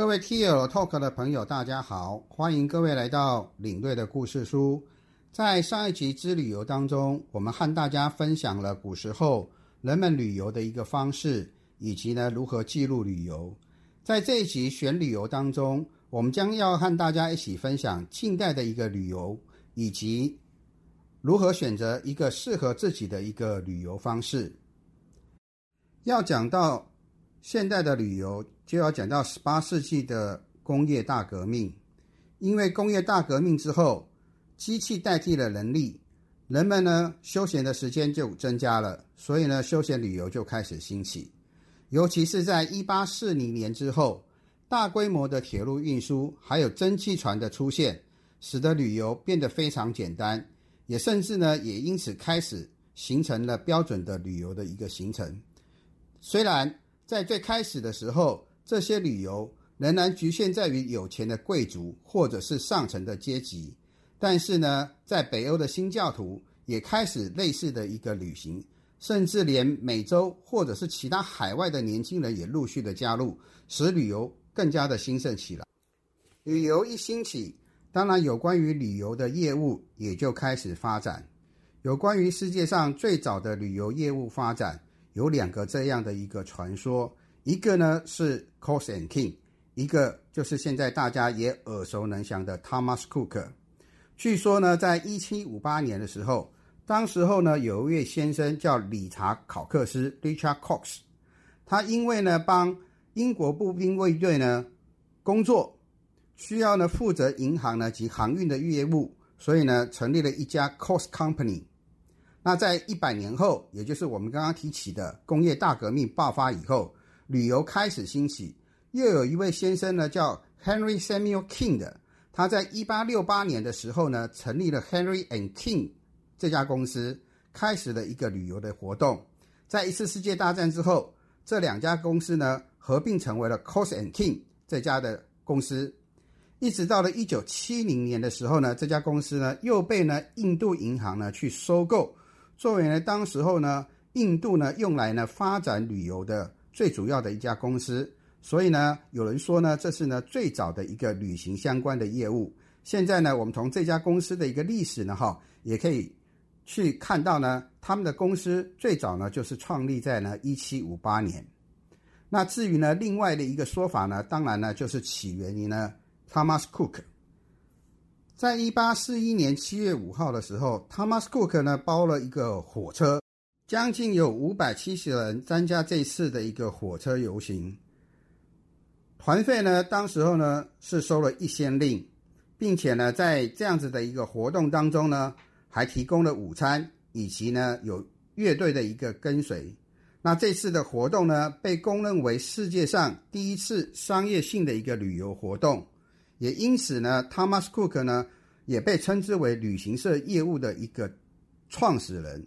各位 T L Talk 的朋友，大家好，欢迎各位来到领队的故事书。在上一集之旅游当中，我们和大家分享了古时候人们旅游的一个方式，以及呢如何记录旅游。在这一集选旅游当中，我们将要和大家一起分享近代的一个旅游，以及如何选择一个适合自己的一个旅游方式。要讲到现代的旅游，就要讲到十八世纪的工业大革命。因为工业大革命之后，机器代替了人力，人们呢休闲的时间就增加了，所以呢休闲旅游就开始兴起。尤其是在一八四零年之后，大规模的铁路运输还有蒸汽船的出现，使得旅游变得非常简单，也甚至呢也因此开始形成了标准的旅游的一个行程。虽然在最开始的时候，这些旅游仍然局限在于有钱的贵族或者是上层的阶级，但是呢，在北欧的新教徒也开始类似的一个旅行，甚至连美洲或者是其他海外的年轻人也陆续的加入，使旅游更加的兴盛起来。旅游一兴起，当然有关于旅游的业务也就开始发展。有关于世界上最早的旅游业务发展。有两个这样的一个传说，一个呢是 Cox and King，一个就是现在大家也耳熟能详的 Thomas Cook。据说呢，在一七五八年的时候，当时候呢有一位先生叫理查考克斯 （Richard Cox），他因为呢帮英国步兵卫队呢工作，需要呢负责银行呢及航运的业务，所以呢成立了一家 Cox Company。那在一百年后，也就是我们刚刚提起的工业大革命爆发以后，旅游开始兴起。又有一位先生呢，叫 Henry Samuel King 的，他在一八六八年的时候呢，成立了 Henry and King 这家公司，开始了一个旅游的活动。在一次世界大战之后，这两家公司呢合并成为了 Cox and King 这家的公司。一直到了一九七零年的时候呢，这家公司呢又被呢印度银行呢去收购。作为呢，当时候呢，印度呢用来呢发展旅游的最主要的一家公司，所以呢，有人说呢，这是呢最早的一个旅行相关的业务。现在呢，我们从这家公司的一个历史呢，哈，也可以去看到呢，他们的公司最早呢就是创立在呢一七五八年。那至于呢，另外的一个说法呢，当然呢就是起源于呢 Thomas Cook。在一八四一年七月五号的时候，Thomas Cook 呢包了一个火车，将近有五百七十人参加这次的一个火车游行。团费呢，当时候呢是收了一先令，并且呢在这样子的一个活动当中呢，还提供了午餐，以及呢有乐队的一个跟随。那这次的活动呢，被公认为世界上第一次商业性的一个旅游活动。也因此呢，Thomas Cook 呢也被称之为旅行社业务的一个创始人。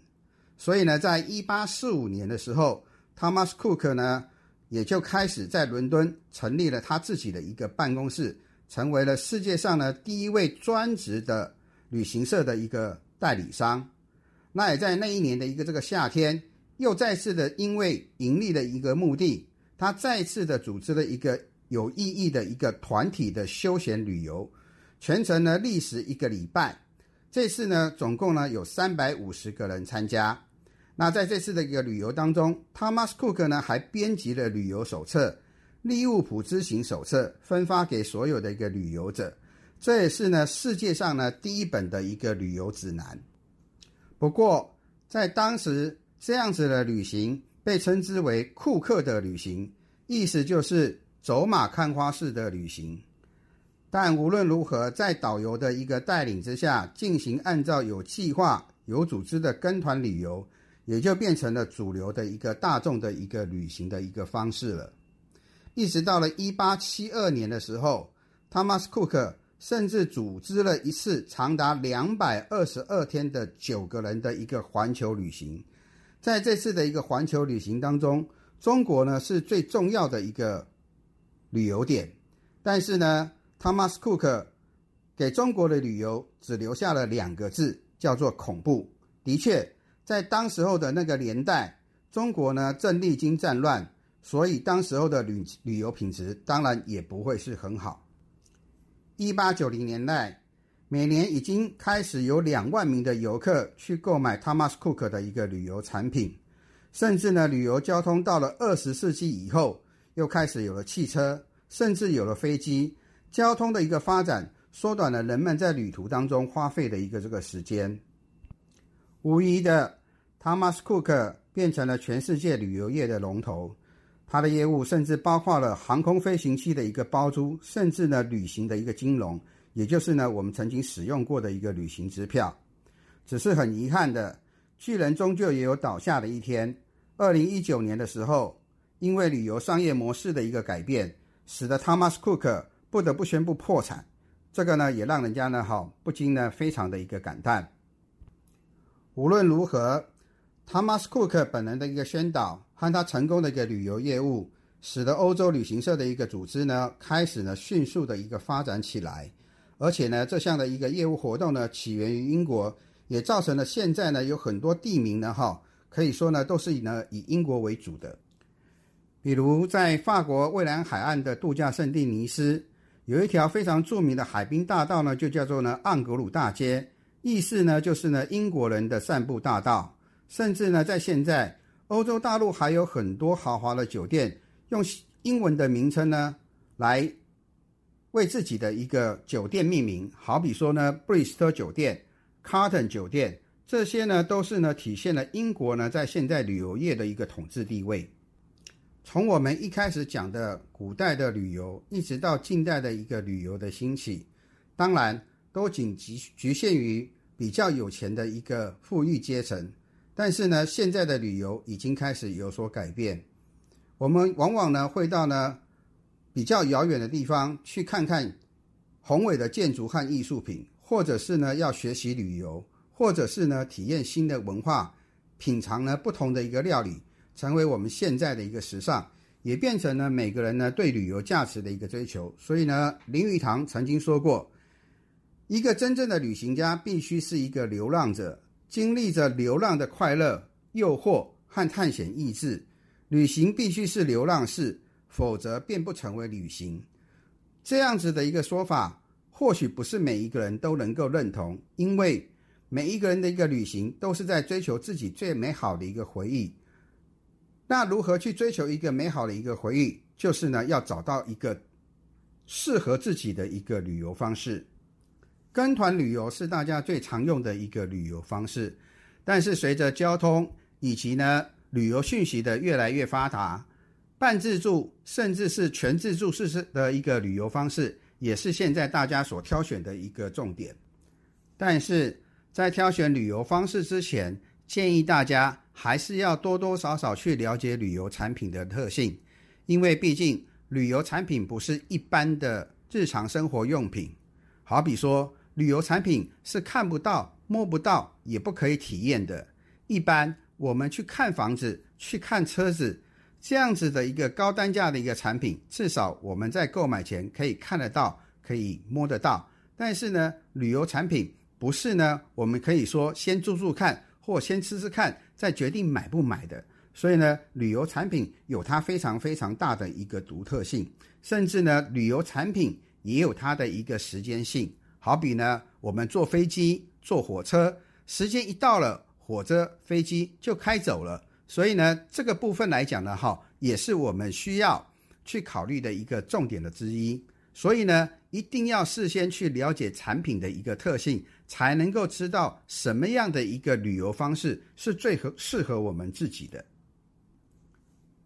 所以呢，在一八四五年的时候，Thomas Cook 呢也就开始在伦敦成立了他自己的一个办公室，成为了世界上呢第一位专职的旅行社的一个代理商。那也在那一年的一个这个夏天，又再次的因为盈利的一个目的，他再次的组织了一个。有意义的一个团体的休闲旅游，全程呢历时一个礼拜。这次呢总共呢有三百五十个人参加。那在这次的一个旅游当中，Thomas Cook 呢还编辑了旅游手册《利物浦之行手册》，分发给所有的一个旅游者。这也是呢世界上呢第一本的一个旅游指南。不过在当时，这样子的旅行被称之为库克的旅行，意思就是。走马看花式的旅行，但无论如何，在导游的一个带领之下，进行按照有计划、有组织的跟团旅游，也就变成了主流的一个大众的一个旅行的一个方式了。一直到了一八七二年的时候，Thomas Cook 甚至组织了一次长达两百二十二天的九个人的一个环球旅行。在这次的一个环球旅行当中，中国呢是最重要的一个。旅游点，但是呢，Thomas Cook 给中国的旅游只留下了两个字，叫做恐怖。的确，在当时候的那个年代，中国呢正历经战乱，所以当时候的旅旅游品质当然也不会是很好。一八九零年代，每年已经开始有两万名的游客去购买 Thomas Cook 的一个旅游产品，甚至呢，旅游交通到了二十世纪以后，又开始有了汽车，甚至有了飞机，交通的一个发展，缩短了人们在旅途当中花费的一个这个时间。无疑的，Thomas Cook 变成了全世界旅游业的龙头。它的业务甚至包括了航空飞行器的一个包租，甚至呢旅行的一个金融，也就是呢我们曾经使用过的一个旅行支票。只是很遗憾的，巨人终究也有倒下的一天。二零一九年的时候，因为旅游商业模式的一个改变，使得 Thomas Cook 不得不宣布破产。这个呢也让人家呢哈不禁呢非常的一个感叹。无论如何。Thomas Cook 本人的一个宣导和他成功的一个旅游业务，使得欧洲旅行社的一个组织呢，开始呢迅速的一个发展起来。而且呢，这项的一个业务活动呢，起源于英国，也造成了现在呢有很多地名呢，哈，可以说呢都是以呢以英国为主的。比如在法国蔚蓝海岸的度假胜地尼斯，有一条非常著名的海滨大道呢，就叫做呢盎格鲁大街，意思呢就是呢英国人的散步大道。甚至呢，在现在欧洲大陆还有很多豪华的酒店，用英文的名称呢来为自己的一个酒店命名。好比说呢，布里斯托酒店、卡顿酒店，这些呢都是呢体现了英国呢在现在旅游业的一个统治地位。从我们一开始讲的古代的旅游，一直到近代的一个旅游的兴起，当然都仅局局限于比较有钱的一个富裕阶层。但是呢，现在的旅游已经开始有所改变。我们往往呢会到呢比较遥远的地方去看看宏伟的建筑和艺术品，或者是呢要学习旅游，或者是呢体验新的文化，品尝呢不同的一个料理，成为我们现在的一个时尚，也变成了每个人呢对旅游价值的一个追求。所以呢，林语堂曾经说过，一个真正的旅行家必须是一个流浪者。经历着流浪的快乐、诱惑和探险意志，旅行必须是流浪式，否则便不成为旅行。这样子的一个说法，或许不是每一个人都能够认同，因为每一个人的一个旅行都是在追求自己最美好的一个回忆。那如何去追求一个美好的一个回忆？就是呢，要找到一个适合自己的一个旅游方式。跟团旅游是大家最常用的一个旅游方式，但是随着交通以及呢旅游讯息的越来越发达，半自助甚至是全自助式的一个旅游方式，也是现在大家所挑选的一个重点。但是在挑选旅游方式之前，建议大家还是要多多少少去了解旅游产品的特性，因为毕竟旅游产品不是一般的日常生活用品，好比说。旅游产品是看不到、摸不到，也不可以体验的。一般我们去看房子、去看车子，这样子的一个高单价的一个产品，至少我们在购买前可以看得到、可以摸得到。但是呢，旅游产品不是呢，我们可以说先住住看，或先吃吃看，再决定买不买的。所以呢，旅游产品有它非常非常大的一个独特性，甚至呢，旅游产品也有它的一个时间性。好比呢，我们坐飞机、坐火车，时间一到了，火车、飞机就开走了。所以呢，这个部分来讲呢，哈，也是我们需要去考虑的一个重点的之一。所以呢，一定要事先去了解产品的一个特性，才能够知道什么样的一个旅游方式是最合适合我们自己的。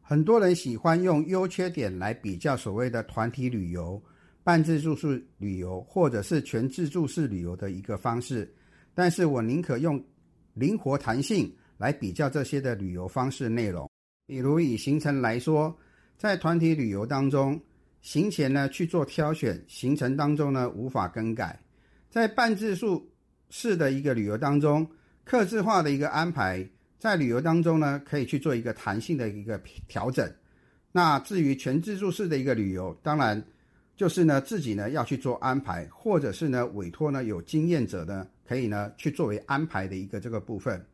很多人喜欢用优缺点来比较所谓的团体旅游。半自助式旅游，或者是全自助式旅游的一个方式，但是我宁可用灵活弹性来比较这些的旅游方式内容。比如以行程来说，在团体旅游当中，行前呢去做挑选，行程当中呢无法更改；在半自助式的一个旅游当中，客制化的一个安排，在旅游当中呢可以去做一个弹性的一个调整。那至于全自助式的一个旅游，当然。就是呢，自己呢要去做安排，或者是呢委托呢有经验者呢，可以呢去作为安排的一个这个部分。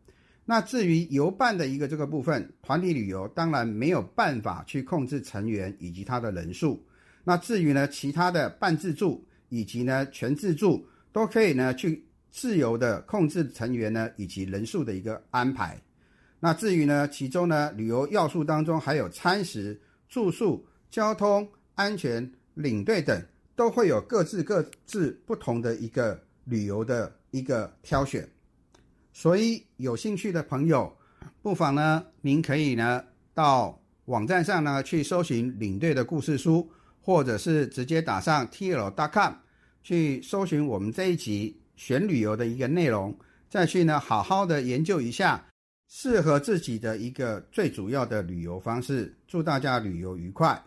那至于游办的一个这个部分，团体旅游当然没有办法去控制成员以及他的人数。那至于呢，其他的半自助以及呢全自助都可以呢去自由的控制成员呢以及人数的一个安排。那至于呢，其中呢旅游要素当中还有餐食、住宿、交通、安全、领队等，都会有各自各自不同的一个旅游的一个挑选。所以有兴趣的朋友，不妨呢，您可以呢到网站上呢去搜寻领队的故事书，或者是直接打上 tl.com 去搜寻我们这一集选旅游的一个内容，再去呢好好的研究一下适合自己的一个最主要的旅游方式。祝大家旅游愉快！